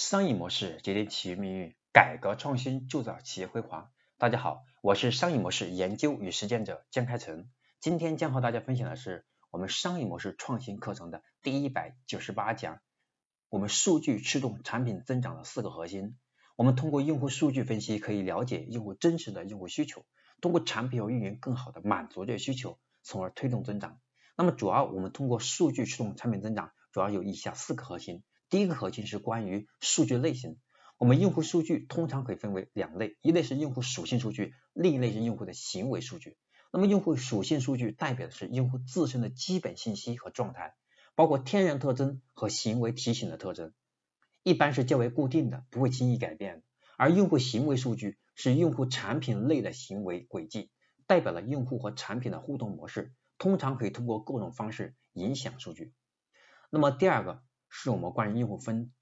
商业模式决定企业命运，改革创新铸造企业辉煌。大家好，我是商业模式研究与实践者江开成。今天将和大家分享的是我们商业模式创新课程的第一百九十八讲，我们数据驱动产品增长的四个核心。我们通过用户数据分析，可以了解用户真实的用户需求，通过产品和运营更好的满足这些需求，从而推动增长。那么主要我们通过数据驱动产品增长，主要有以下四个核心。第一个核心是关于数据类型，我们用户数据通常可以分为两类，一类是用户属性数据，另一类是用户的行为数据。那么用户属性数据代表的是用户自身的基本信息和状态，包括天然特征和行为提醒的特征，一般是较为固定的，不会轻易改变。而用户行为数据是用户产品类的行为轨迹，代表了用户和产品的互动模式，通常可以通过各种方式影响数据。那么第二个。是我们关于用户分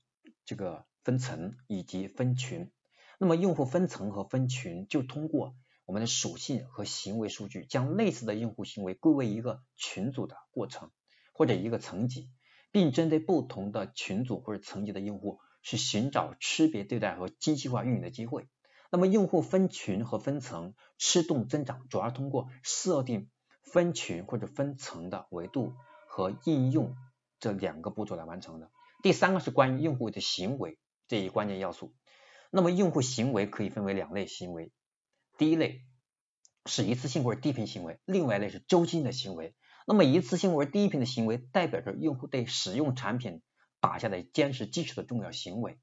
这个分层以及分群。那么用户分层和分群，就通过我们的属性和行为数据，将类似的用户行为归为一个群组的过程或者一个层级，并针对不同的群组或者层级的用户，去寻找区别对待和精细化运营的机会。那么用户分群和分层驱动增长，主要通过设定分群或者分层的维度和应用。这两个步骤来完成的。第三个是关于用户的行为这一关键要素。那么用户行为可以分为两类行为，第一类是一次性或者低频行为，另外一类是周期性的行为。那么一次性或者低频的行为代表着用户对使用产品打下的坚实基础的重要行为。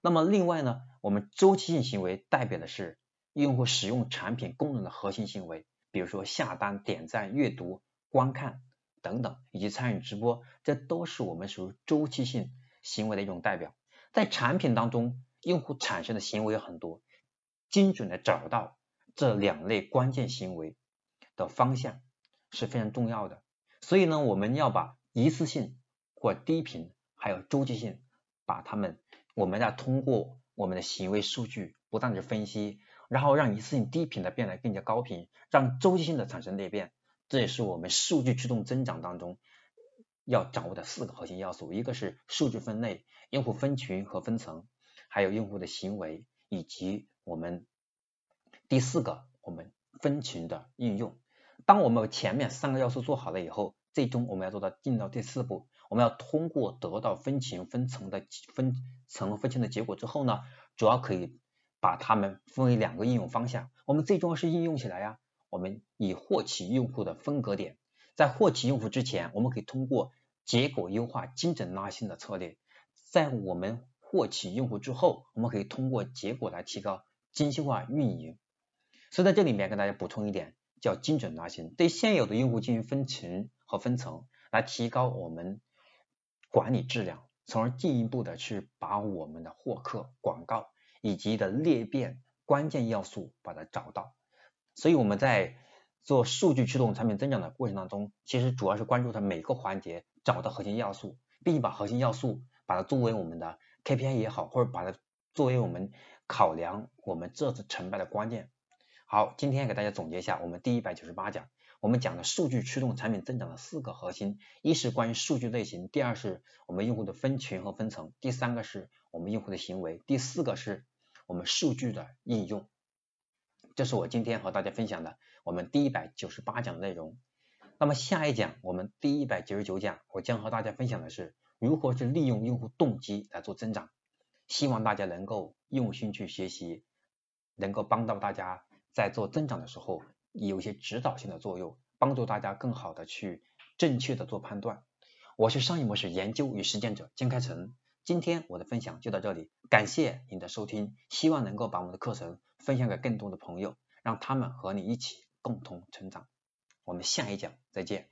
那么另外呢，我们周期性行为代表的是用户使用产品功能的核心行为，比如说下单、点赞、阅读、观看。等等，以及参与直播，这都是我们属于周期性行为的一种代表。在产品当中，用户产生的行为有很多，精准的找到这两类关键行为的方向是非常重要的。所以呢，我们要把一次性或低频，还有周期性，把它们，我们要通过我们的行为数据不断的分析，然后让一次性低频的变得更加高频，让周期性的产生裂变。这也是我们数据驱动增长当中要掌握的四个核心要素，一个是数据分类、用户分群和分层，还有用户的行为，以及我们第四个我们分群的应用。当我们前面三个要素做好了以后，最终我们要做到进到第四步，我们要通过得到分群分层的分层分群的结果之后呢，主要可以把它们分为两个应用方向，我们最重要是应用起来呀。我们以获取用户的分隔点，在获取用户之前，我们可以通过结果优化、精准拉新的策略；在我们获取用户之后，我们可以通过结果来提高精细化运营。所以在这里面跟大家补充一点，叫精准拉新，对现有的用户进行分群和分层，来提高我们管理质量，从而进一步的去把我们的获客、广告以及的裂变关键要素把它找到。所以我们在做数据驱动产品增长的过程当中，其实主要是关注它每个环节找到核心要素，并把核心要素把它作为我们的 KPI 也好，或者把它作为我们考量我们这次成败的关键。好，今天给大家总结一下我们第一百九十八讲，我们讲的数据驱动产品增长的四个核心，一是关于数据类型，第二是我们用户的分群和分层，第三个是我们用户的行为，第四个是我们数据的应用。这是我今天和大家分享的我们第一百九十八讲的内容。那么下一讲，我们第一百九十九讲，我将和大家分享的是如何去利用用户动机来做增长。希望大家能够用心去学习，能够帮到大家在做增长的时候有一些指导性的作用，帮助大家更好的去正确的做判断。我是商业模式研究与实践者金开成。今天我的分享就到这里，感谢你的收听，希望能够把我们的课程分享给更多的朋友，让他们和你一起共同成长。我们下一讲再见。